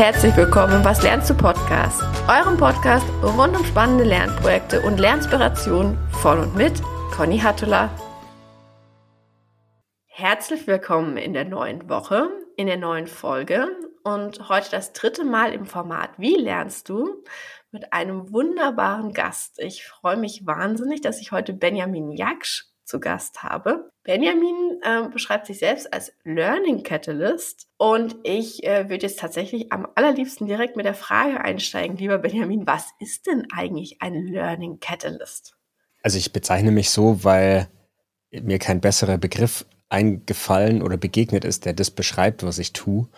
herzlich willkommen im Was lernst du Podcast, eurem Podcast rund um spannende Lernprojekte und Lernspirationen von und mit Conny Hattula. Herzlich willkommen in der neuen Woche, in der neuen Folge und heute das dritte Mal im Format Wie lernst du? mit einem wunderbaren Gast. Ich freue mich wahnsinnig, dass ich heute Benjamin Jaksch zu Gast habe. Benjamin äh, beschreibt sich selbst als Learning Catalyst und ich äh, würde jetzt tatsächlich am allerliebsten direkt mit der Frage einsteigen, lieber Benjamin, was ist denn eigentlich ein Learning Catalyst? Also ich bezeichne mich so, weil mir kein besserer Begriff eingefallen oder begegnet ist, der das beschreibt, was ich tue.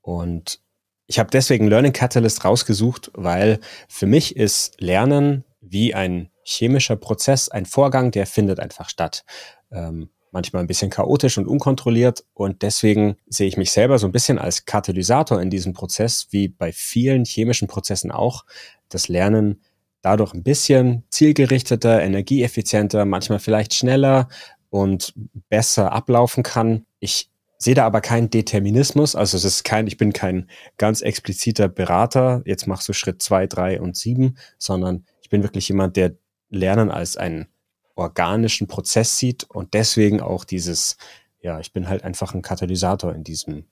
Und ich habe deswegen Learning Catalyst rausgesucht, weil für mich ist Lernen wie ein chemischer Prozess, ein Vorgang, der findet einfach statt. Ähm, manchmal ein bisschen chaotisch und unkontrolliert. Und deswegen sehe ich mich selber so ein bisschen als Katalysator in diesem Prozess, wie bei vielen chemischen Prozessen auch. Das Lernen dadurch ein bisschen zielgerichteter, energieeffizienter, manchmal vielleicht schneller und besser ablaufen kann. Ich sehe da aber keinen Determinismus. Also es ist kein, ich bin kein ganz expliziter Berater. Jetzt machst du Schritt zwei, drei und sieben, sondern ich bin wirklich jemand, der Lernen als einen organischen Prozess sieht und deswegen auch dieses, ja, ich bin halt einfach ein Katalysator in diesem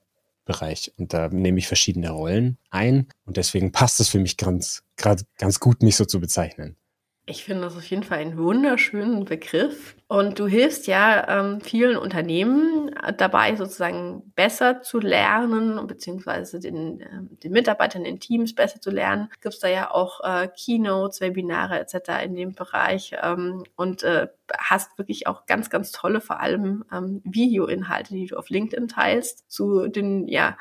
Bereich und da nehme ich verschiedene Rollen ein und deswegen passt es für mich ganz, gerade ganz gut, mich so zu bezeichnen. Ich finde das auf jeden Fall einen wunderschönen Begriff. Und du hilfst ja ähm, vielen Unternehmen dabei, sozusagen besser zu lernen, beziehungsweise den, äh, den Mitarbeitern in Teams besser zu lernen. Gibt es da ja auch äh, Keynotes, Webinare etc. in dem Bereich ähm, und äh, hast wirklich auch ganz, ganz tolle, vor allem ähm, Videoinhalte, die du auf LinkedIn teilst, zu den ja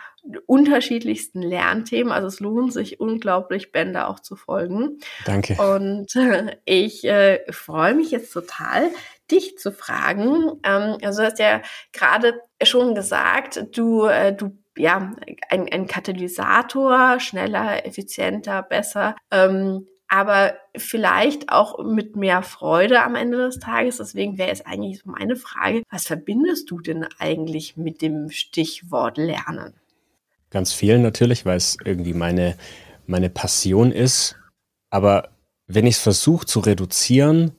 unterschiedlichsten Lernthemen. Also es lohnt sich unglaublich, Bänder auch zu folgen. Danke. Und äh, ich äh, freue mich jetzt total, dich zu fragen. Ähm, also du hast ja gerade schon gesagt, du, äh, du ja, ein, ein Katalysator, schneller, effizienter, besser, ähm, aber vielleicht auch mit mehr Freude am Ende des Tages. Deswegen wäre es eigentlich so meine Frage, was verbindest du denn eigentlich mit dem Stichwort Lernen? Ganz viel natürlich, weil es irgendwie meine, meine Passion ist. Aber wenn ich es versuche zu reduzieren,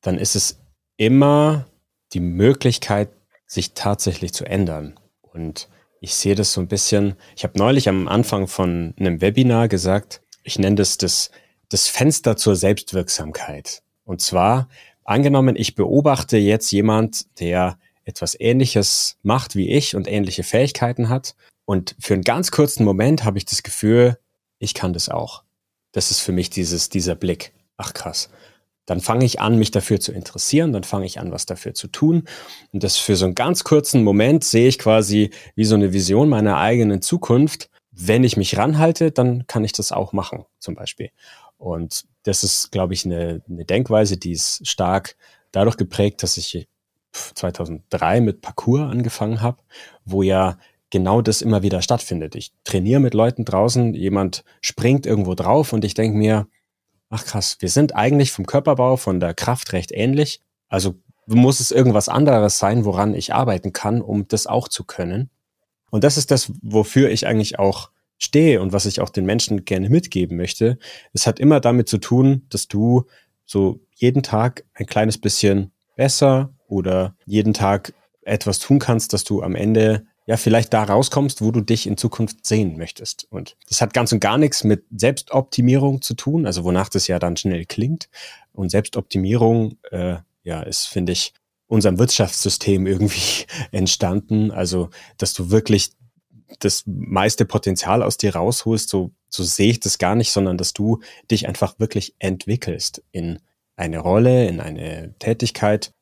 dann ist es immer die Möglichkeit, sich tatsächlich zu ändern. Und ich sehe das so ein bisschen, ich habe neulich am Anfang von einem Webinar gesagt, ich nenne das das, das Fenster zur Selbstwirksamkeit. Und zwar, angenommen, ich beobachte jetzt jemand, der etwas Ähnliches macht wie ich und ähnliche Fähigkeiten hat. Und für einen ganz kurzen Moment habe ich das Gefühl, ich kann das auch. Das ist für mich dieses, dieser Blick. Ach krass dann fange ich an, mich dafür zu interessieren, dann fange ich an, was dafür zu tun. Und das für so einen ganz kurzen Moment sehe ich quasi wie so eine Vision meiner eigenen Zukunft. Wenn ich mich ranhalte, dann kann ich das auch machen, zum Beispiel. Und das ist, glaube ich, eine, eine Denkweise, die ist stark dadurch geprägt, dass ich 2003 mit Parcours angefangen habe, wo ja genau das immer wieder stattfindet. Ich trainiere mit Leuten draußen, jemand springt irgendwo drauf und ich denke mir, ach krass, wir sind eigentlich vom Körperbau, von der Kraft recht ähnlich. Also muss es irgendwas anderes sein, woran ich arbeiten kann, um das auch zu können. Und das ist das, wofür ich eigentlich auch stehe und was ich auch den Menschen gerne mitgeben möchte. Es hat immer damit zu tun, dass du so jeden Tag ein kleines bisschen besser oder jeden Tag etwas tun kannst, dass du am Ende ja vielleicht da rauskommst, wo du dich in Zukunft sehen möchtest. Und das hat ganz und gar nichts mit Selbstoptimierung zu tun, also wonach das ja dann schnell klingt. Und Selbstoptimierung, äh, ja, ist, finde ich, unserem Wirtschaftssystem irgendwie entstanden. Also, dass du wirklich das meiste Potenzial aus dir rausholst, so, so sehe ich das gar nicht, sondern dass du dich einfach wirklich entwickelst in eine Rolle, in eine Tätigkeit,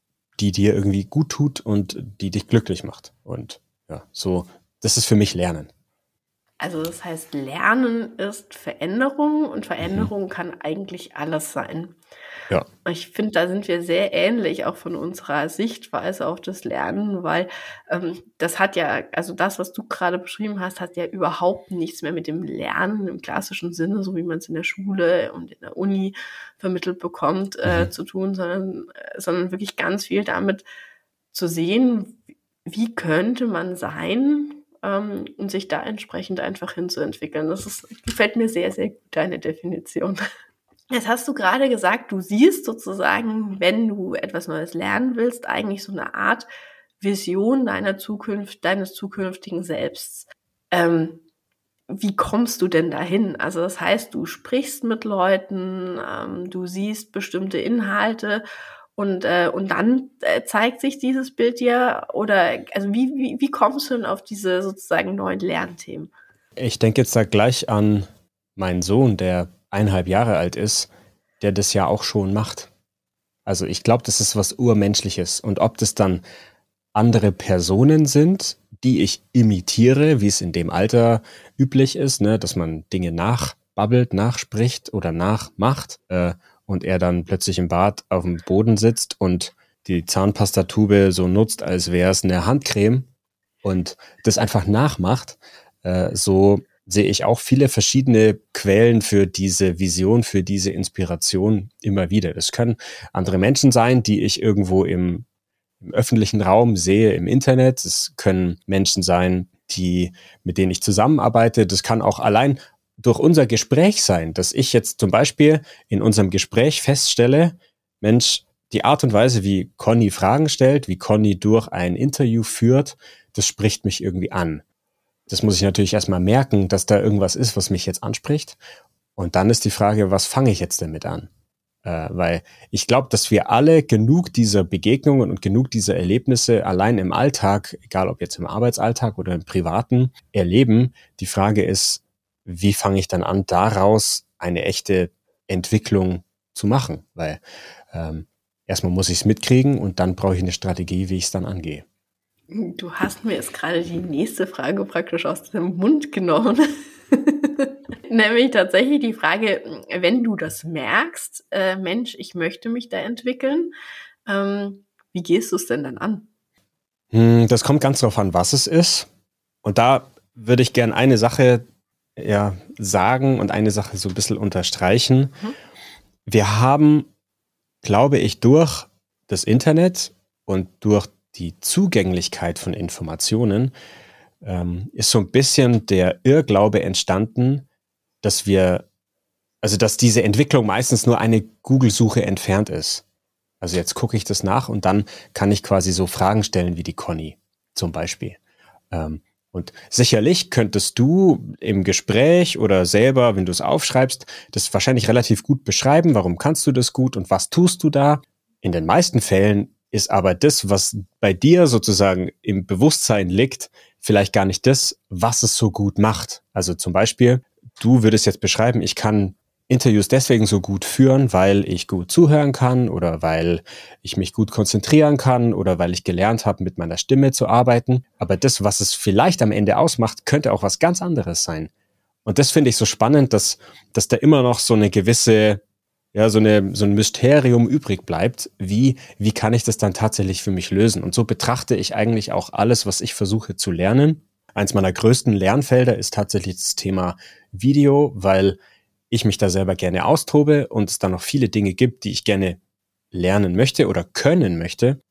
die dir irgendwie gut tut und die dich glücklich macht. Und ja, so, das ist für mich Lernen. Also das heißt, Lernen ist Veränderung und Veränderung mhm. kann eigentlich alles sein. Ja. Ich finde, da sind wir sehr ähnlich, auch von unserer Sichtweise auf das Lernen, weil ähm, das hat ja, also das, was du gerade beschrieben hast, hat ja überhaupt nichts mehr mit dem Lernen im klassischen Sinne, so wie man es in der Schule und in der Uni vermittelt bekommt, äh, mhm. zu tun, sondern, äh, sondern wirklich ganz viel damit zu sehen, wie könnte man sein ähm, und sich da entsprechend einfach hinzuentwickeln. Das ist, gefällt mir sehr, sehr gut, deine Definition. Jetzt hast du gerade gesagt, du siehst sozusagen, wenn du etwas Neues lernen willst, eigentlich so eine Art Vision deiner Zukunft, deines zukünftigen Selbst. Ähm, wie kommst du denn dahin? Also das heißt, du sprichst mit Leuten, ähm, du siehst bestimmte Inhalte und, äh, und dann äh, zeigt sich dieses Bild dir oder also wie, wie, wie kommst du denn auf diese sozusagen neuen Lernthemen? Ich denke jetzt da gleich an meinen Sohn, der eineinhalb Jahre alt ist, der das ja auch schon macht. Also ich glaube, das ist was Urmenschliches. Und ob das dann andere Personen sind, die ich imitiere, wie es in dem Alter üblich ist, ne, dass man Dinge nachbabbelt, nachspricht oder nachmacht äh, und er dann plötzlich im Bad auf dem Boden sitzt und die Zahnpastatube so nutzt, als wäre es eine Handcreme und das einfach nachmacht, äh, so sehe ich auch viele verschiedene Quellen für diese Vision, für diese Inspiration immer wieder. Das können andere Menschen sein, die ich irgendwo im im öffentlichen Raum sehe im Internet. Es können Menschen sein, die, mit denen ich zusammenarbeite. Das kann auch allein durch unser Gespräch sein, dass ich jetzt zum Beispiel in unserem Gespräch feststelle, Mensch, die Art und Weise, wie Conny Fragen stellt, wie Conny durch ein Interview führt, das spricht mich irgendwie an. Das muss ich natürlich erstmal merken, dass da irgendwas ist, was mich jetzt anspricht. Und dann ist die Frage, was fange ich jetzt damit an? Äh, weil ich glaube, dass wir alle genug dieser Begegnungen und genug dieser Erlebnisse allein im Alltag, egal ob jetzt im Arbeitsalltag oder im privaten, erleben. Die Frage ist, wie fange ich dann an, daraus eine echte Entwicklung zu machen? Weil ähm, erstmal muss ich es mitkriegen und dann brauche ich eine Strategie, wie ich es dann angehe. Du hast mir jetzt gerade die nächste Frage praktisch aus dem Mund genommen. Nämlich tatsächlich die Frage, wenn du das merkst, äh, Mensch, ich möchte mich da entwickeln, ähm, wie gehst du es denn dann an? Hm, das kommt ganz darauf an, was es ist. Und da würde ich gerne eine Sache ja, sagen und eine Sache so ein bisschen unterstreichen. Mhm. Wir haben, glaube ich, durch das Internet und durch die Zugänglichkeit von Informationen ähm, ist so ein bisschen der Irrglaube entstanden, dass wir, also dass diese Entwicklung meistens nur eine Google-Suche entfernt ist. Also jetzt gucke ich das nach und dann kann ich quasi so Fragen stellen wie die Conny zum Beispiel. Ähm, und sicherlich könntest du im Gespräch oder selber, wenn du es aufschreibst, das wahrscheinlich relativ gut beschreiben. Warum kannst du das gut und was tust du da? In den meisten Fällen ist aber das, was bei dir sozusagen im Bewusstsein liegt, vielleicht gar nicht das, was es so gut macht. Also zum Beispiel, du würdest jetzt beschreiben, ich kann Interviews deswegen so gut führen, weil ich gut zuhören kann oder weil ich mich gut konzentrieren kann oder weil ich gelernt habe, mit meiner Stimme zu arbeiten. Aber das, was es vielleicht am Ende ausmacht, könnte auch was ganz anderes sein. Und das finde ich so spannend, dass, dass da immer noch so eine gewisse ja, so, eine, so ein Mysterium übrig bleibt, wie, wie kann ich das dann tatsächlich für mich lösen? Und so betrachte ich eigentlich auch alles, was ich versuche zu lernen. Eins meiner größten Lernfelder ist tatsächlich das Thema Video, weil ich mich da selber gerne austobe und es da noch viele Dinge gibt, die ich gerne lernen möchte oder können möchte.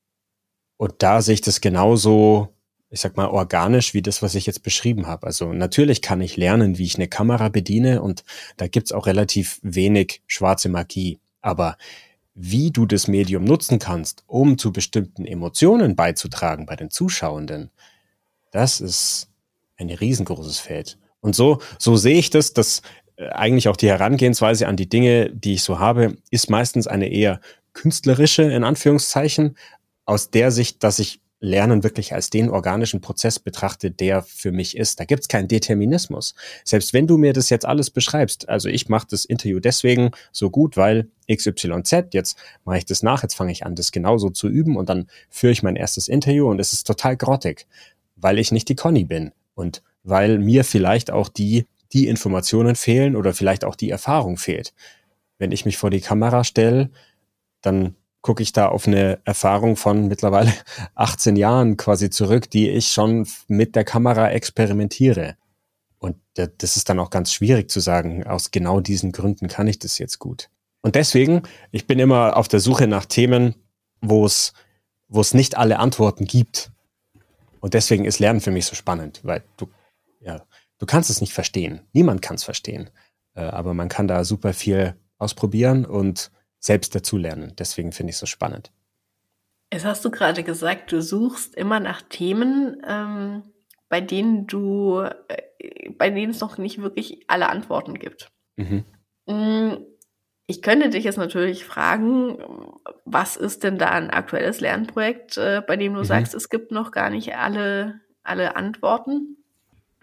Und da sehe ich das genauso ich sag mal, organisch wie das, was ich jetzt beschrieben habe. Also natürlich kann ich lernen, wie ich eine Kamera bediene und da gibt's auch relativ wenig schwarze Magie. Aber wie du das Medium nutzen kannst, um zu bestimmten Emotionen beizutragen bei den Zuschauenden, das ist ein riesengroßes Feld. Und so, so sehe ich das, dass eigentlich auch die Herangehensweise an die Dinge, die ich so habe, ist meistens eine eher künstlerische, in Anführungszeichen, aus der Sicht, dass ich Lernen wirklich als den organischen Prozess betrachtet, der für mich ist. Da gibt es keinen Determinismus. Selbst wenn du mir das jetzt alles beschreibst, also ich mache das Interview deswegen so gut, weil XYZ, jetzt mache ich das nach, jetzt fange ich an, das genauso zu üben und dann führe ich mein erstes Interview und es ist total grottig, weil ich nicht die Conny bin und weil mir vielleicht auch die, die Informationen fehlen oder vielleicht auch die Erfahrung fehlt. Wenn ich mich vor die Kamera stelle, dann gucke ich da auf eine Erfahrung von mittlerweile 18 Jahren quasi zurück, die ich schon mit der Kamera experimentiere. Und das ist dann auch ganz schwierig zu sagen, aus genau diesen Gründen kann ich das jetzt gut. Und deswegen, ich bin immer auf der Suche nach Themen, wo es, wo es nicht alle Antworten gibt. Und deswegen ist Lernen für mich so spannend, weil du, du kannst es nicht verstehen. Niemand kann es verstehen. Äh, aber man kann da super viel ausprobieren und selbst dazulernen. Deswegen finde ich es so spannend. Jetzt hast du gerade gesagt, du suchst immer nach Themen, ähm, bei denen du, äh, bei denen es noch nicht wirklich alle Antworten gibt. Mhm. Mm, ich könnte dich jetzt natürlich fragen, was ist denn da ein aktuelles Lernprojekt, äh, bei dem du mhm. sagst, es gibt noch gar nicht alle, alle Antworten?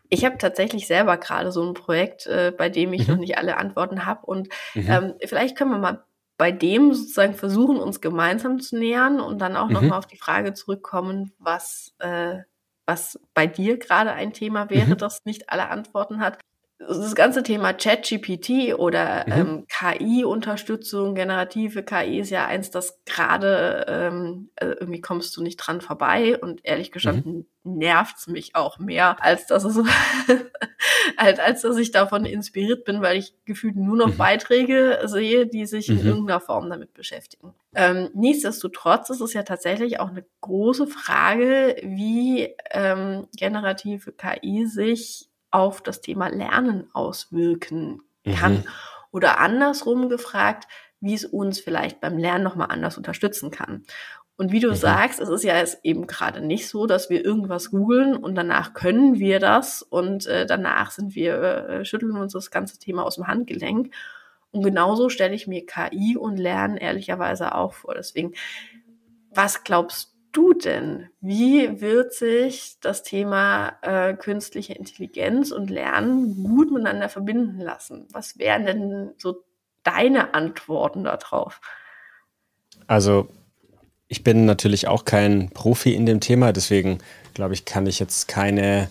Ich habe tatsächlich selber gerade so ein Projekt, äh, bei dem ich mhm. noch nicht alle Antworten habe. Und mhm. ähm, vielleicht können wir mal bei dem sozusagen versuchen, uns gemeinsam zu nähern und dann auch mhm. nochmal auf die Frage zurückkommen, was, äh, was bei dir gerade ein Thema wäre, mhm. das nicht alle Antworten hat das ganze Thema ChatGPT oder mhm. ähm, KI-Unterstützung, generative KI ist ja eins, das gerade ähm, also irgendwie kommst du nicht dran vorbei und ehrlich gestanden mhm. nervt's mich auch mehr, als dass es als, als dass ich davon inspiriert bin, weil ich gefühlt nur noch mhm. Beiträge sehe, die sich in mhm. irgendeiner Form damit beschäftigen. Ähm, nichtsdestotrotz ist es ja tatsächlich auch eine große Frage, wie ähm, generative KI sich auf das Thema Lernen auswirken kann. Mhm. Oder andersrum gefragt, wie es uns vielleicht beim Lernen nochmal anders unterstützen kann. Und wie du mhm. sagst, es ist ja jetzt eben gerade nicht so, dass wir irgendwas googeln und danach können wir das und äh, danach sind wir, äh, schütteln uns das ganze Thema aus dem Handgelenk. Und genauso stelle ich mir KI und Lernen ehrlicherweise auch vor. Deswegen, was glaubst du denn? Wie wird sich das Thema äh, künstliche Intelligenz und Lernen gut miteinander verbinden lassen? Was wären denn so deine Antworten darauf? Also, ich bin natürlich auch kein Profi in dem Thema, deswegen glaube ich, kann ich jetzt keine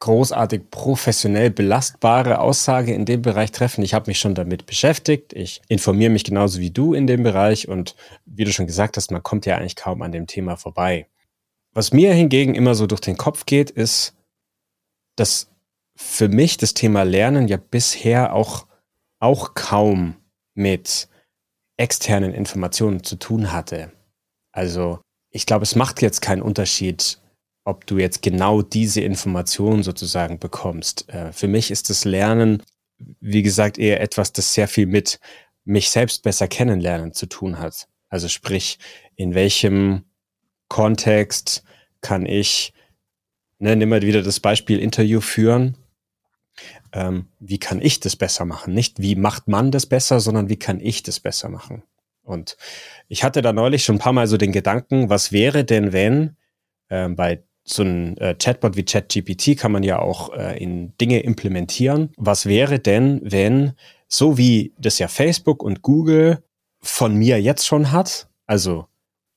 großartig professionell belastbare Aussage in dem Bereich treffen. Ich habe mich schon damit beschäftigt. Ich informiere mich genauso wie du in dem Bereich und wie du schon gesagt hast, man kommt ja eigentlich kaum an dem Thema vorbei. Was mir hingegen immer so durch den Kopf geht, ist, dass für mich das Thema Lernen ja bisher auch, auch kaum mit externen Informationen zu tun hatte. Also ich glaube, es macht jetzt keinen Unterschied, ob du jetzt genau diese Informationen sozusagen bekommst. Äh, für mich ist das Lernen, wie gesagt, eher etwas, das sehr viel mit mich selbst besser kennenlernen zu tun hat. Also sprich, in welchem Kontext kann ich, ne, nimm mal wieder das Beispiel Interview führen. Ähm, wie kann ich das besser machen? Nicht wie macht man das besser, sondern wie kann ich das besser machen? Und ich hatte da neulich schon ein paar Mal so den Gedanken, was wäre denn, wenn ähm, bei so ein äh, Chatbot wie ChatGPT kann man ja auch äh, in Dinge implementieren. Was wäre denn, wenn, so wie das ja Facebook und Google von mir jetzt schon hat, also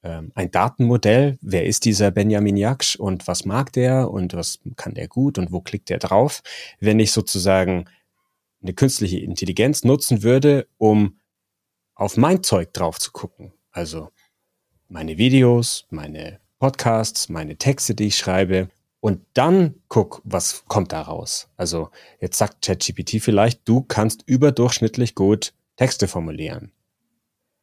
ähm, ein Datenmodell, wer ist dieser Benjamin Jaksch und was mag der und was kann der gut und wo klickt der drauf, wenn ich sozusagen eine künstliche Intelligenz nutzen würde, um auf mein Zeug drauf zu gucken. Also meine Videos, meine Podcasts, meine Texte, die ich schreibe und dann guck, was kommt da raus. Also jetzt sagt ChatGPT vielleicht, du kannst überdurchschnittlich gut Texte formulieren.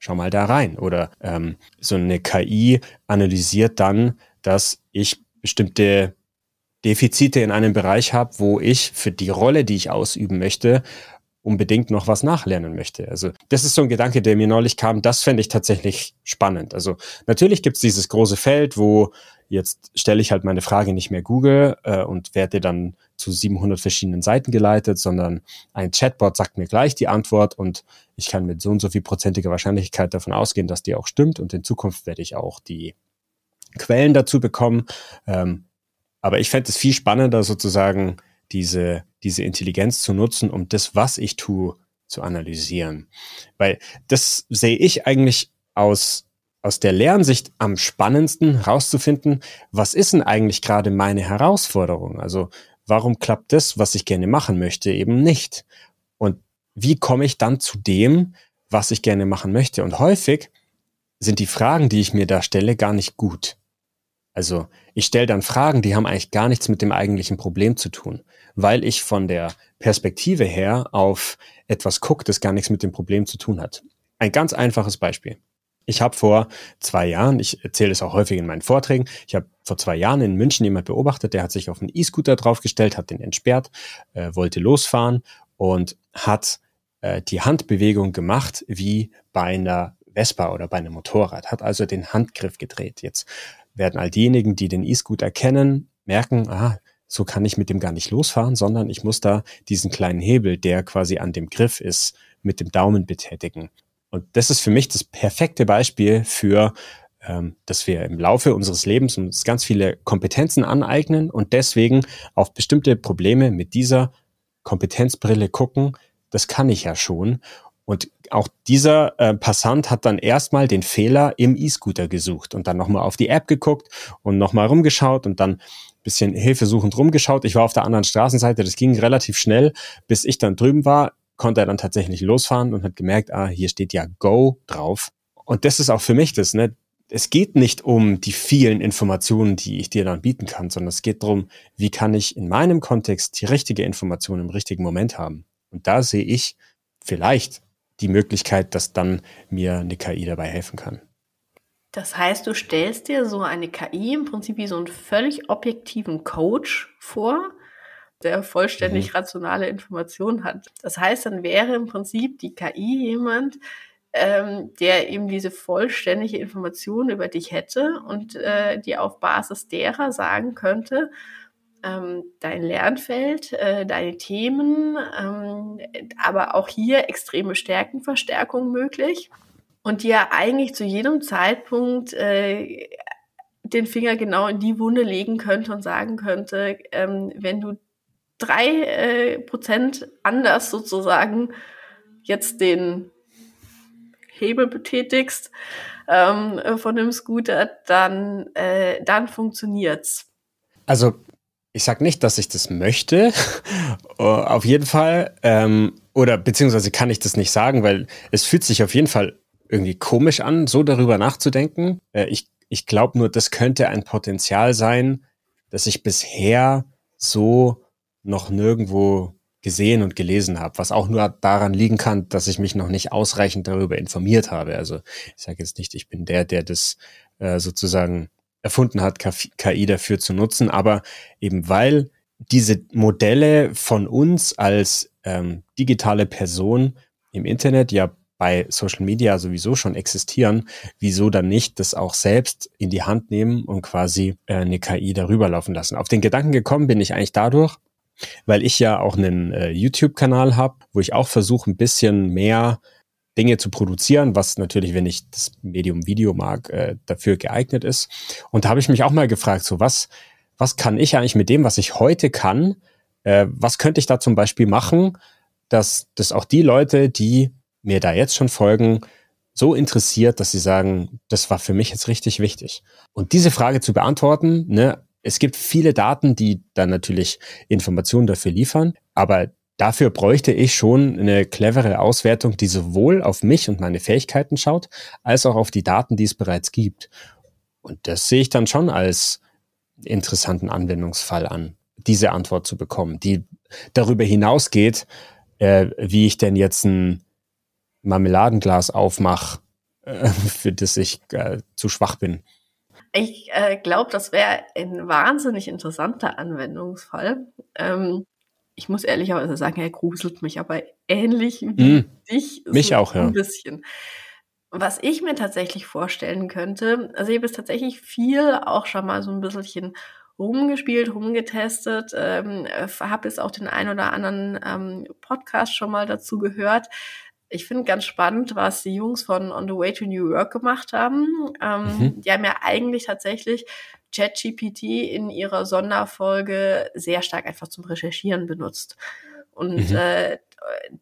Schau mal da rein. Oder ähm, so eine KI analysiert dann, dass ich bestimmte Defizite in einem Bereich habe, wo ich für die Rolle, die ich ausüben möchte, unbedingt noch was nachlernen möchte. Also das ist so ein Gedanke, der mir neulich kam. Das fände ich tatsächlich spannend. Also natürlich gibt es dieses große Feld, wo jetzt stelle ich halt meine Frage nicht mehr Google äh, und werde dann zu 700 verschiedenen Seiten geleitet, sondern ein Chatbot sagt mir gleich die Antwort und ich kann mit so und so viel prozentiger Wahrscheinlichkeit davon ausgehen, dass die auch stimmt und in Zukunft werde ich auch die Quellen dazu bekommen. Ähm, aber ich fände es viel spannender sozusagen diese diese Intelligenz zu nutzen, um das, was ich tue, zu analysieren. Weil das sehe ich eigentlich aus, aus der Lernsicht am spannendsten rauszufinden, was ist denn eigentlich gerade meine Herausforderung? Also warum klappt das, was ich gerne machen möchte, eben nicht? Und wie komme ich dann zu dem, was ich gerne machen möchte? Und häufig sind die Fragen, die ich mir da stelle, gar nicht gut. Also ich stelle dann Fragen, die haben eigentlich gar nichts mit dem eigentlichen Problem zu tun weil ich von der Perspektive her auf etwas gucke, das gar nichts mit dem Problem zu tun hat. Ein ganz einfaches Beispiel. Ich habe vor zwei Jahren, ich erzähle es auch häufig in meinen Vorträgen, ich habe vor zwei Jahren in München jemand beobachtet, der hat sich auf einen E-Scooter draufgestellt, hat den entsperrt, äh, wollte losfahren und hat äh, die Handbewegung gemacht wie bei einer Vespa oder bei einem Motorrad, hat also den Handgriff gedreht. Jetzt werden all diejenigen, die den E-Scooter kennen, merken, ah, so kann ich mit dem gar nicht losfahren, sondern ich muss da diesen kleinen Hebel, der quasi an dem Griff ist, mit dem Daumen betätigen. Und das ist für mich das perfekte Beispiel für, ähm, dass wir im Laufe unseres Lebens uns ganz viele Kompetenzen aneignen und deswegen auf bestimmte Probleme mit dieser Kompetenzbrille gucken. Das kann ich ja schon. Und auch dieser äh, Passant hat dann erstmal den Fehler im E-Scooter gesucht und dann nochmal auf die App geguckt und nochmal rumgeschaut und dann bisschen hilfesuchend rumgeschaut. Ich war auf der anderen Straßenseite, das ging relativ schnell, bis ich dann drüben war konnte er dann tatsächlich losfahren und hat gemerkt, ah, hier steht ja Go drauf. Und das ist auch für mich das, ne? Es geht nicht um die vielen Informationen, die ich dir dann bieten kann, sondern es geht darum, wie kann ich in meinem Kontext die richtige Information im richtigen Moment haben. Und da sehe ich vielleicht die Möglichkeit, dass dann mir eine KI dabei helfen kann. Das heißt, du stellst dir so eine KI im Prinzip wie so einen völlig objektiven Coach vor, der vollständig mhm. rationale Informationen hat. Das heißt, dann wäre im Prinzip die KI jemand, ähm, der eben diese vollständige Information über dich hätte und äh, die auf Basis derer sagen könnte, ähm, dein Lernfeld, äh, deine Themen, ähm, aber auch hier extreme Stärkenverstärkung möglich und dir eigentlich zu jedem Zeitpunkt äh, den Finger genau in die Wunde legen könnte und sagen könnte, ähm, wenn du drei äh, Prozent anders sozusagen jetzt den Hebel betätigst ähm, von dem Scooter, dann, äh, dann funktioniert's. Also ich sag nicht, dass ich das möchte, auf jeden Fall. Ähm, oder beziehungsweise kann ich das nicht sagen, weil es fühlt sich auf jeden Fall irgendwie komisch an, so darüber nachzudenken. Äh, ich ich glaube nur, das könnte ein Potenzial sein, das ich bisher so noch nirgendwo gesehen und gelesen habe, was auch nur daran liegen kann, dass ich mich noch nicht ausreichend darüber informiert habe. Also ich sage jetzt nicht, ich bin der, der das äh, sozusagen erfunden hat, KI dafür zu nutzen, aber eben weil diese Modelle von uns als ähm, digitale Person im Internet ja bei Social Media sowieso schon existieren, wieso dann nicht das auch selbst in die Hand nehmen und quasi äh, eine KI darüber laufen lassen. Auf den Gedanken gekommen bin ich eigentlich dadurch, weil ich ja auch einen äh, YouTube-Kanal habe, wo ich auch versuche, ein bisschen mehr Dinge zu produzieren, was natürlich, wenn ich das Medium Video mag, äh, dafür geeignet ist. Und da habe ich mich auch mal gefragt, so was, was kann ich eigentlich mit dem, was ich heute kann, äh, was könnte ich da zum Beispiel machen, dass, dass auch die Leute, die mir da jetzt schon folgen, so interessiert, dass sie sagen, das war für mich jetzt richtig wichtig. Und diese Frage zu beantworten, ne, es gibt viele Daten, die dann natürlich Informationen dafür liefern, aber dafür bräuchte ich schon eine clevere Auswertung, die sowohl auf mich und meine Fähigkeiten schaut, als auch auf die Daten, die es bereits gibt. Und das sehe ich dann schon als interessanten Anwendungsfall an, diese Antwort zu bekommen, die darüber hinausgeht, äh, wie ich denn jetzt ein Marmeladenglas aufmache, äh, für das ich äh, zu schwach bin. Ich äh, glaube, das wäre ein wahnsinnig interessanter Anwendungsfall. Ähm, ich muss ehrlicherweise sagen, er gruselt mich aber ähnlich wie mm, dich. Mich so auch, ja. Ein bisschen. Was ich mir tatsächlich vorstellen könnte, also ich habe es tatsächlich viel auch schon mal so ein bisschen rumgespielt, rumgetestet, ähm, habe jetzt auch den ein oder anderen ähm, Podcast schon mal dazu gehört ich finde ganz spannend, was die Jungs von On the Way to New York gemacht haben. Ähm, mhm. Die haben ja eigentlich tatsächlich ChatGPT in ihrer Sonderfolge sehr stark einfach zum Recherchieren benutzt. Und mhm. äh,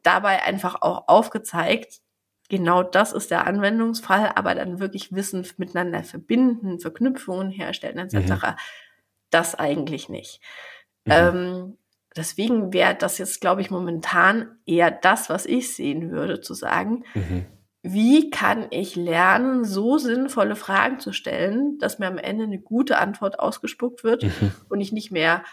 dabei einfach auch aufgezeigt, genau das ist der Anwendungsfall, aber dann wirklich Wissen miteinander verbinden, Verknüpfungen herstellen etc. Mhm. Das eigentlich nicht. Mhm. Ähm, Deswegen wäre das jetzt, glaube ich, momentan eher das, was ich sehen würde, zu sagen, mhm. wie kann ich lernen, so sinnvolle Fragen zu stellen, dass mir am Ende eine gute Antwort ausgespuckt wird mhm. und ich nicht mehr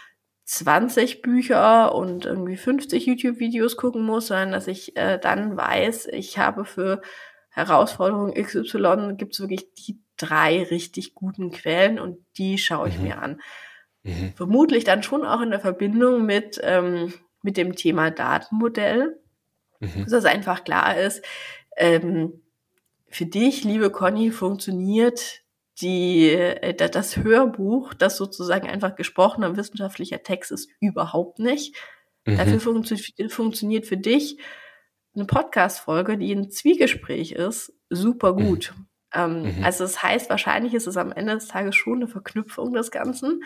20 Bücher und irgendwie 50 YouTube-Videos gucken muss, sondern dass ich äh, dann weiß, ich habe für Herausforderung XY gibt es wirklich die drei richtig guten Quellen und die schaue ich mhm. mir an. Mhm. Vermutlich dann schon auch in der Verbindung mit, ähm, mit dem Thema Datenmodell, mhm. dass einfach klar ist, ähm, für dich, liebe Conny, funktioniert die, äh, das Hörbuch, das sozusagen einfach gesprochener wissenschaftlicher Text ist, überhaupt nicht. Mhm. Dafür funktio funktioniert für dich eine Podcast-Folge, die ein Zwiegespräch ist, super mhm. gut. Ähm, mhm. Also das heißt, wahrscheinlich ist es am Ende des Tages schon eine Verknüpfung des Ganzen.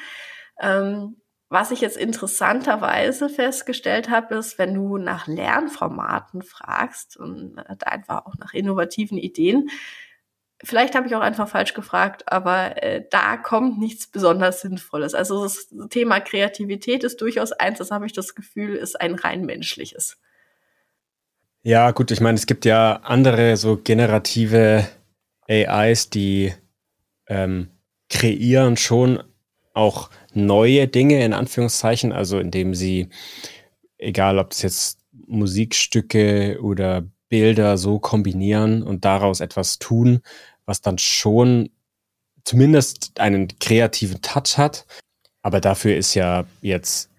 Ähm, was ich jetzt interessanterweise festgestellt habe, ist, wenn du nach Lernformaten fragst und da einfach auch nach innovativen Ideen, vielleicht habe ich auch einfach falsch gefragt, aber äh, da kommt nichts besonders Sinnvolles. Also das Thema Kreativität ist durchaus eins, das habe ich das Gefühl, ist ein rein menschliches. Ja, gut, ich meine, es gibt ja andere so generative AIs, die ähm, kreieren schon auch neue Dinge in Anführungszeichen, also indem sie, egal ob es jetzt Musikstücke oder Bilder so kombinieren und daraus etwas tun, was dann schon zumindest einen kreativen Touch hat. Aber dafür ist ja jetzt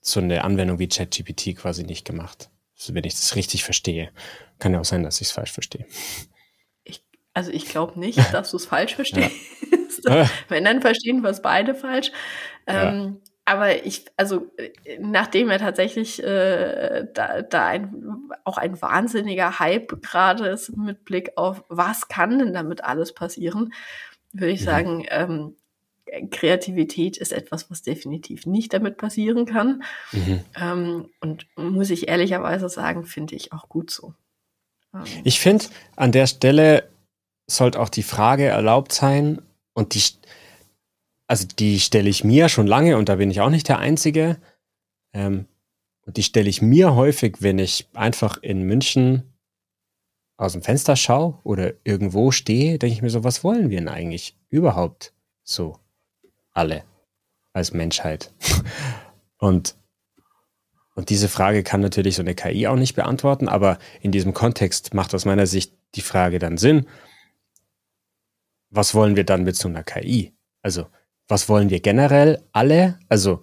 so eine Anwendung wie ChatGPT quasi nicht gemacht. Wenn ich das richtig verstehe. Kann ja auch sein, dass ich es falsch verstehe. Ich, also ich glaube nicht, dass du es falsch verstehst. Ja. wenn, dann verstehen wir es beide falsch. Ähm, ja. Aber ich, also nachdem er tatsächlich äh, da, da ein, auch ein wahnsinniger Hype gerade ist mit Blick auf, was kann denn damit alles passieren, würde ich mhm. sagen, ähm, Kreativität ist etwas, was definitiv nicht damit passieren kann. Mhm. Ähm, und muss ich ehrlicherweise sagen, finde ich auch gut so. Ähm. Ich finde, an der Stelle sollte auch die Frage erlaubt sein, und die, also die stelle ich mir schon lange und da bin ich auch nicht der Einzige. Ähm, und die stelle ich mir häufig, wenn ich einfach in München aus dem Fenster schaue oder irgendwo stehe, denke ich mir so, was wollen wir denn eigentlich überhaupt so alle als Menschheit? und, und diese Frage kann natürlich so eine KI auch nicht beantworten, aber in diesem Kontext macht aus meiner Sicht die Frage dann Sinn. Was wollen wir dann mit so einer KI? Also, was wollen wir generell alle? Also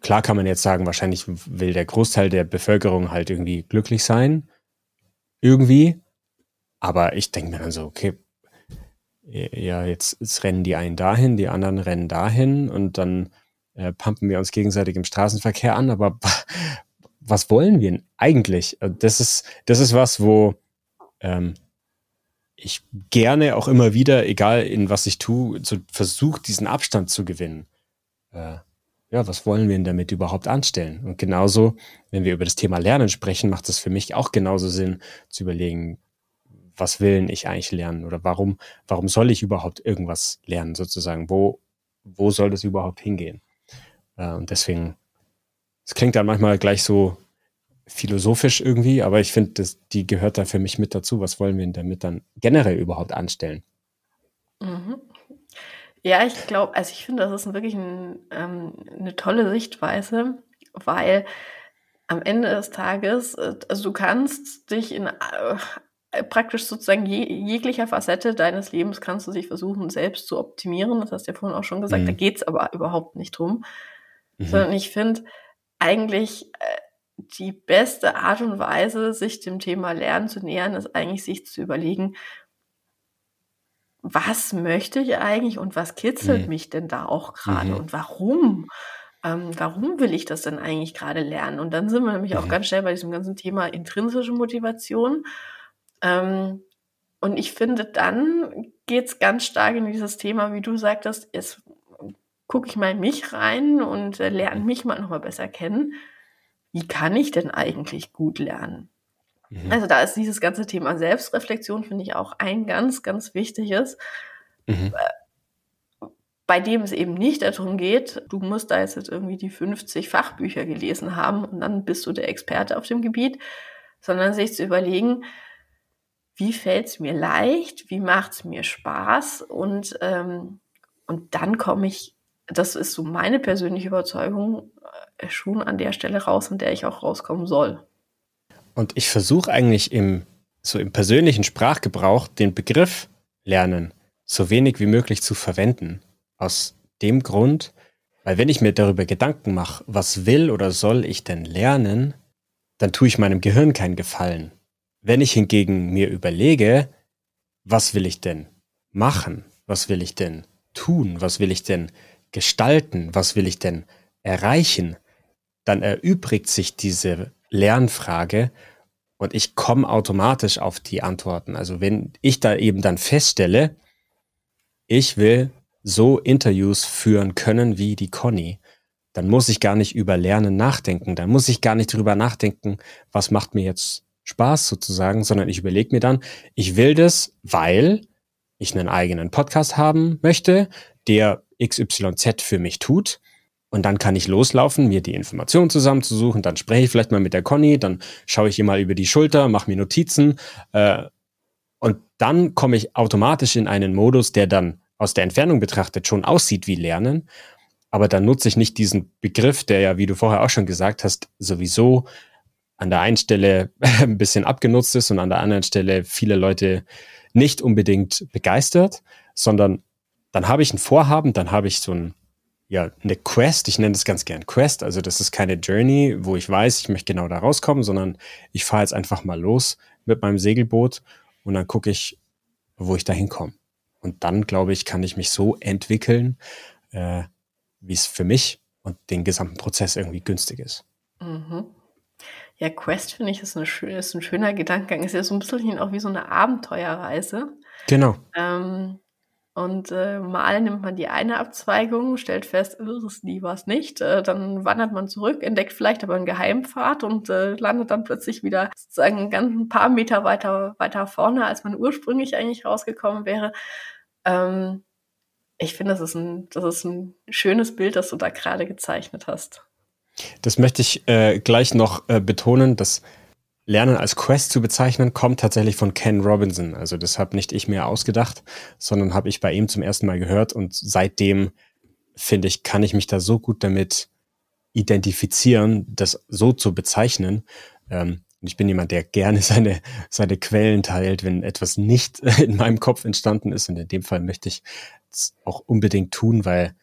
klar kann man jetzt sagen, wahrscheinlich will der Großteil der Bevölkerung halt irgendwie glücklich sein. Irgendwie. Aber ich denke mir dann so, okay, ja, jetzt, jetzt, rennen die einen dahin, die anderen rennen dahin und dann äh, pumpen wir uns gegenseitig im Straßenverkehr an. Aber was wollen wir eigentlich? Das ist, das ist was, wo ähm, ich gerne auch immer wieder, egal in was ich tue, so versuche, diesen Abstand zu gewinnen. Äh, ja, was wollen wir denn damit überhaupt anstellen? Und genauso, wenn wir über das Thema Lernen sprechen, macht es für mich auch genauso Sinn zu überlegen, was will ich eigentlich lernen oder warum, warum soll ich überhaupt irgendwas lernen sozusagen? Wo, wo soll das überhaupt hingehen? Äh, und deswegen, es klingt dann manchmal gleich so philosophisch irgendwie, aber ich finde, die gehört da für mich mit dazu. Was wollen wir denn damit dann generell überhaupt anstellen? Mhm. Ja, ich glaube, also ich finde, das ist wirklich ein, ähm, eine tolle Sichtweise, weil am Ende des Tages, äh, also du kannst dich in äh, praktisch sozusagen je, jeglicher Facette deines Lebens kannst du dich versuchen, selbst zu optimieren. Das hast du ja vorhin auch schon gesagt, mhm. da geht es aber überhaupt nicht drum. Mhm. Sondern ich finde, eigentlich äh, die beste Art und Weise, sich dem Thema Lernen zu nähern, ist eigentlich sich zu überlegen, was möchte ich eigentlich und was kitzelt mhm. mich denn da auch gerade mhm. und warum? Ähm, warum will ich das denn eigentlich gerade lernen? Und dann sind wir nämlich mhm. auch ganz schnell bei diesem ganzen Thema intrinsische Motivation. Ähm, und ich finde, dann geht es ganz stark in dieses Thema, wie du sagtest, jetzt gucke ich mal in mich rein und äh, lerne mich mal nochmal besser kennen wie kann ich denn eigentlich gut lernen? Mhm. Also da ist dieses ganze Thema Selbstreflexion, finde ich, auch ein ganz, ganz wichtiges, mhm. Äh, bei dem es eben nicht darum geht, du musst da jetzt irgendwie die 50 Fachbücher gelesen haben und dann bist du der Experte auf dem Gebiet, sondern sich zu überlegen, wie fällt es mir leicht, wie macht es mir Spaß und, ähm, und dann komme ich, das ist so meine persönliche Überzeugung, schon an der Stelle raus, an der ich auch rauskommen soll. Und ich versuche eigentlich im so im persönlichen Sprachgebrauch den Begriff lernen so wenig wie möglich zu verwenden. Aus dem Grund, weil wenn ich mir darüber Gedanken mache, was will oder soll ich denn lernen, dann tue ich meinem Gehirn keinen Gefallen. Wenn ich hingegen mir überlege, was will ich denn machen, was will ich denn tun, was will ich denn gestalten, was will ich denn erreichen, dann erübrigt sich diese Lernfrage und ich komme automatisch auf die Antworten. Also wenn ich da eben dann feststelle, ich will so Interviews führen können wie die Conny, dann muss ich gar nicht über Lernen nachdenken. Dann muss ich gar nicht drüber nachdenken, was macht mir jetzt Spaß sozusagen, sondern ich überlege mir dann, ich will das, weil ich einen eigenen Podcast haben möchte, der XYZ für mich tut. Und dann kann ich loslaufen, mir die Informationen zusammenzusuchen. Dann spreche ich vielleicht mal mit der Conny, dann schaue ich ihr mal über die Schulter, mache mir Notizen. Äh, und dann komme ich automatisch in einen Modus, der dann aus der Entfernung betrachtet schon aussieht wie Lernen. Aber dann nutze ich nicht diesen Begriff, der ja, wie du vorher auch schon gesagt hast, sowieso an der einen Stelle ein bisschen abgenutzt ist und an der anderen Stelle viele Leute nicht unbedingt begeistert, sondern dann habe ich ein Vorhaben, dann habe ich so ein, ja, eine Quest, ich nenne das ganz gern Quest, also das ist keine Journey, wo ich weiß, ich möchte genau da rauskommen, sondern ich fahre jetzt einfach mal los mit meinem Segelboot und dann gucke ich, wo ich da hinkomme. Und dann, glaube ich, kann ich mich so entwickeln, äh, wie es für mich und den gesamten Prozess irgendwie günstig ist. Mhm. Ja, Quest finde ich ist, eine ist ein schöner Gedankengang. Ist ja so ein bisschen auch wie so eine Abenteuerreise. Genau. Ähm, und äh, mal nimmt man die eine Abzweigung, stellt fest, das ist nie was nicht. Äh, dann wandert man zurück, entdeckt vielleicht aber einen Geheimpfad und äh, landet dann plötzlich wieder sozusagen ganz ein paar Meter weiter, weiter vorne, als man ursprünglich eigentlich rausgekommen wäre. Ähm, ich finde, das ist, ein, das ist ein schönes Bild, das du da gerade gezeichnet hast. Das möchte ich äh, gleich noch äh, betonen, dass Lernen als Quest zu bezeichnen, kommt tatsächlich von Ken Robinson. Also das habe nicht ich mir ausgedacht, sondern habe ich bei ihm zum ersten Mal gehört und seitdem finde ich, kann ich mich da so gut damit identifizieren, das so zu bezeichnen. Ähm, ich bin jemand, der gerne seine, seine Quellen teilt, wenn etwas nicht in meinem Kopf entstanden ist. Und in dem Fall möchte ich es auch unbedingt tun, weil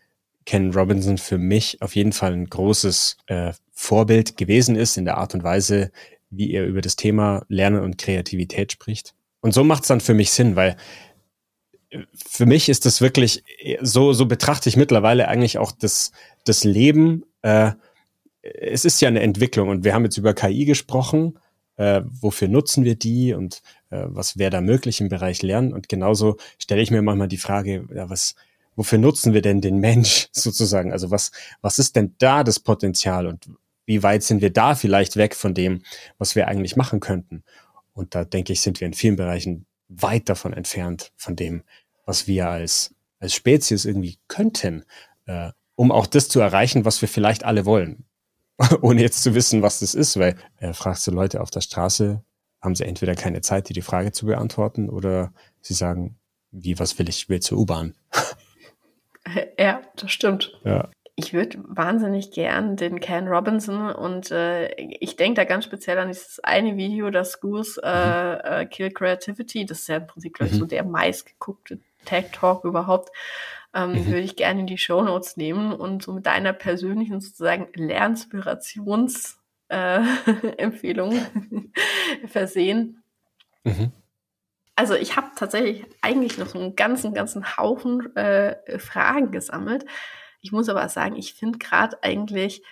Ken Robinson für mich auf jeden Fall ein großes äh, Vorbild gewesen ist in der Art und Weise, wie er über das Thema Lernen und Kreativität spricht. Und so macht es dann für mich Sinn, weil äh, für mich ist das wirklich, so, so betrachte ich mittlerweile eigentlich auch das, das Leben. Äh, es ist ja eine Entwicklung und wir haben jetzt über KI gesprochen äh, wofür nutzen wir die und äh, was wäre da möglich im Bereich Lernen. Und genauso stelle ich mir manchmal die Frage, ja, was, wofür nutzen wir denn den Mensch sozusagen? Also was, was ist denn da das Potenzial und wie weit sind wir da vielleicht weg von dem, was wir eigentlich machen könnten? Und da denke ich, sind wir in vielen Bereichen weit davon entfernt, von dem, was wir als, als Spezies irgendwie könnten, äh, um auch das zu erreichen, was wir vielleicht alle wollen. ohne jetzt zu wissen, was das ist, weil äh, fragst du Leute auf der Straße, haben sie entweder keine Zeit, dir die Frage zu beantworten, oder sie sagen, wie, was will ich, will zur U-Bahn? Ja, das stimmt. Ja. Ich würde wahnsinnig gern den Ken Robinson und äh, ich denke da ganz speziell an dieses eine Video, das Goose äh, mhm. äh, Kill Creativity, das ist ja im Prinzip, glaube ich, mhm. so der meistgeguckte Tech Talk überhaupt ähm, mhm. würde ich gerne in die Show Notes nehmen und so mit deiner persönlichen sozusagen Lernspirationsempfehlung äh, versehen. Mhm. Also ich habe tatsächlich eigentlich noch so einen ganzen, ganzen Haufen äh, Fragen gesammelt. Ich muss aber sagen, ich finde gerade eigentlich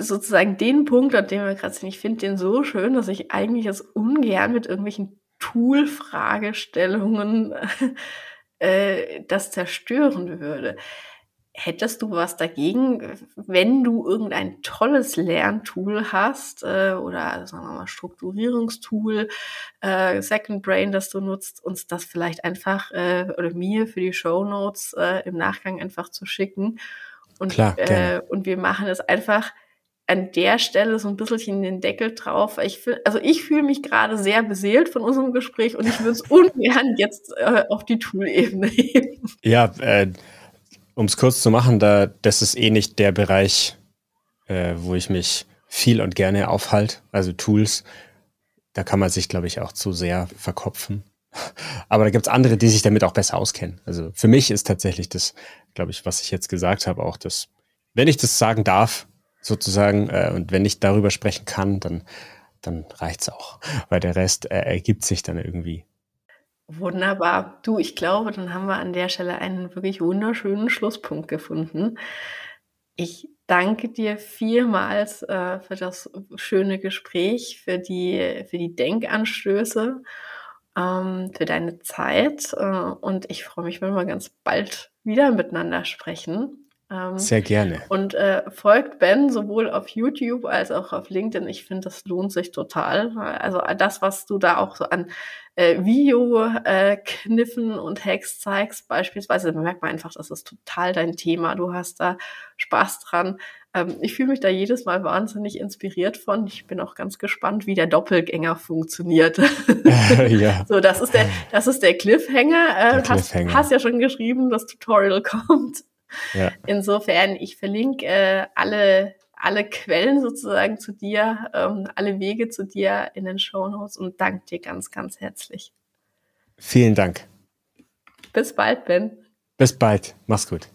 sozusagen den Punkt, an dem wir gerade sind, ich finde den so schön, dass ich eigentlich jetzt ungern mit irgendwelchen Tool-Fragestellungen äh, das zerstören würde. Hättest du was dagegen, wenn du irgendein tolles Lerntool hast äh, oder sagen wir mal Strukturierungstool, äh, Second Brain, das du nutzt, uns das vielleicht einfach äh, oder mir für die Show Notes äh, im Nachgang einfach zu schicken und Klar, äh, und wir machen es einfach an der Stelle so ein bisschen den Deckel drauf. Ich fühl, also ich fühle mich gerade sehr beseelt von unserem Gespräch und ich würde es ungern jetzt äh, auf die Tool-Ebene heben. Ja, äh, um es kurz zu machen, da das ist eh nicht der Bereich, äh, wo ich mich viel und gerne aufhalte, also Tools. da kann man sich, glaube ich, auch zu sehr verkopfen. Aber da gibt es andere, die sich damit auch besser auskennen. Also für mich ist tatsächlich das, glaube ich, was ich jetzt gesagt habe, auch das, wenn ich das sagen darf, sozusagen, äh, und wenn ich darüber sprechen kann, dann, dann reicht's auch. Weil der Rest äh, ergibt sich dann irgendwie. Wunderbar. Du, ich glaube, dann haben wir an der Stelle einen wirklich wunderschönen Schlusspunkt gefunden. Ich danke dir vielmals äh, für das schöne Gespräch, für die, für die Denkanstöße, ähm, für deine Zeit. Äh, und ich freue mich, wenn wir ganz bald wieder miteinander sprechen. Ähm, Sehr gerne. Und äh, folgt Ben sowohl auf YouTube als auch auf LinkedIn. Ich finde, das lohnt sich total. Also das, was du da auch so an äh, Video-Kniffen äh, und Hacks zeigst, beispielsweise, da merkt man einfach, das ist total dein Thema. Du hast da Spaß dran. Ähm, ich fühle mich da jedes Mal wahnsinnig inspiriert von. Ich bin auch ganz gespannt, wie der Doppelgänger funktioniert. ja. So, das ist der, das ist der Cliffhanger. Äh, der Cliffhanger. Hast, hast ja schon geschrieben, das Tutorial kommt. Ja. Insofern, ich verlinke äh, alle, alle Quellen sozusagen zu dir, ähm, alle Wege zu dir in den Show Notes und danke dir ganz, ganz herzlich. Vielen Dank. Bis bald, Ben. Bis bald. Mach's gut.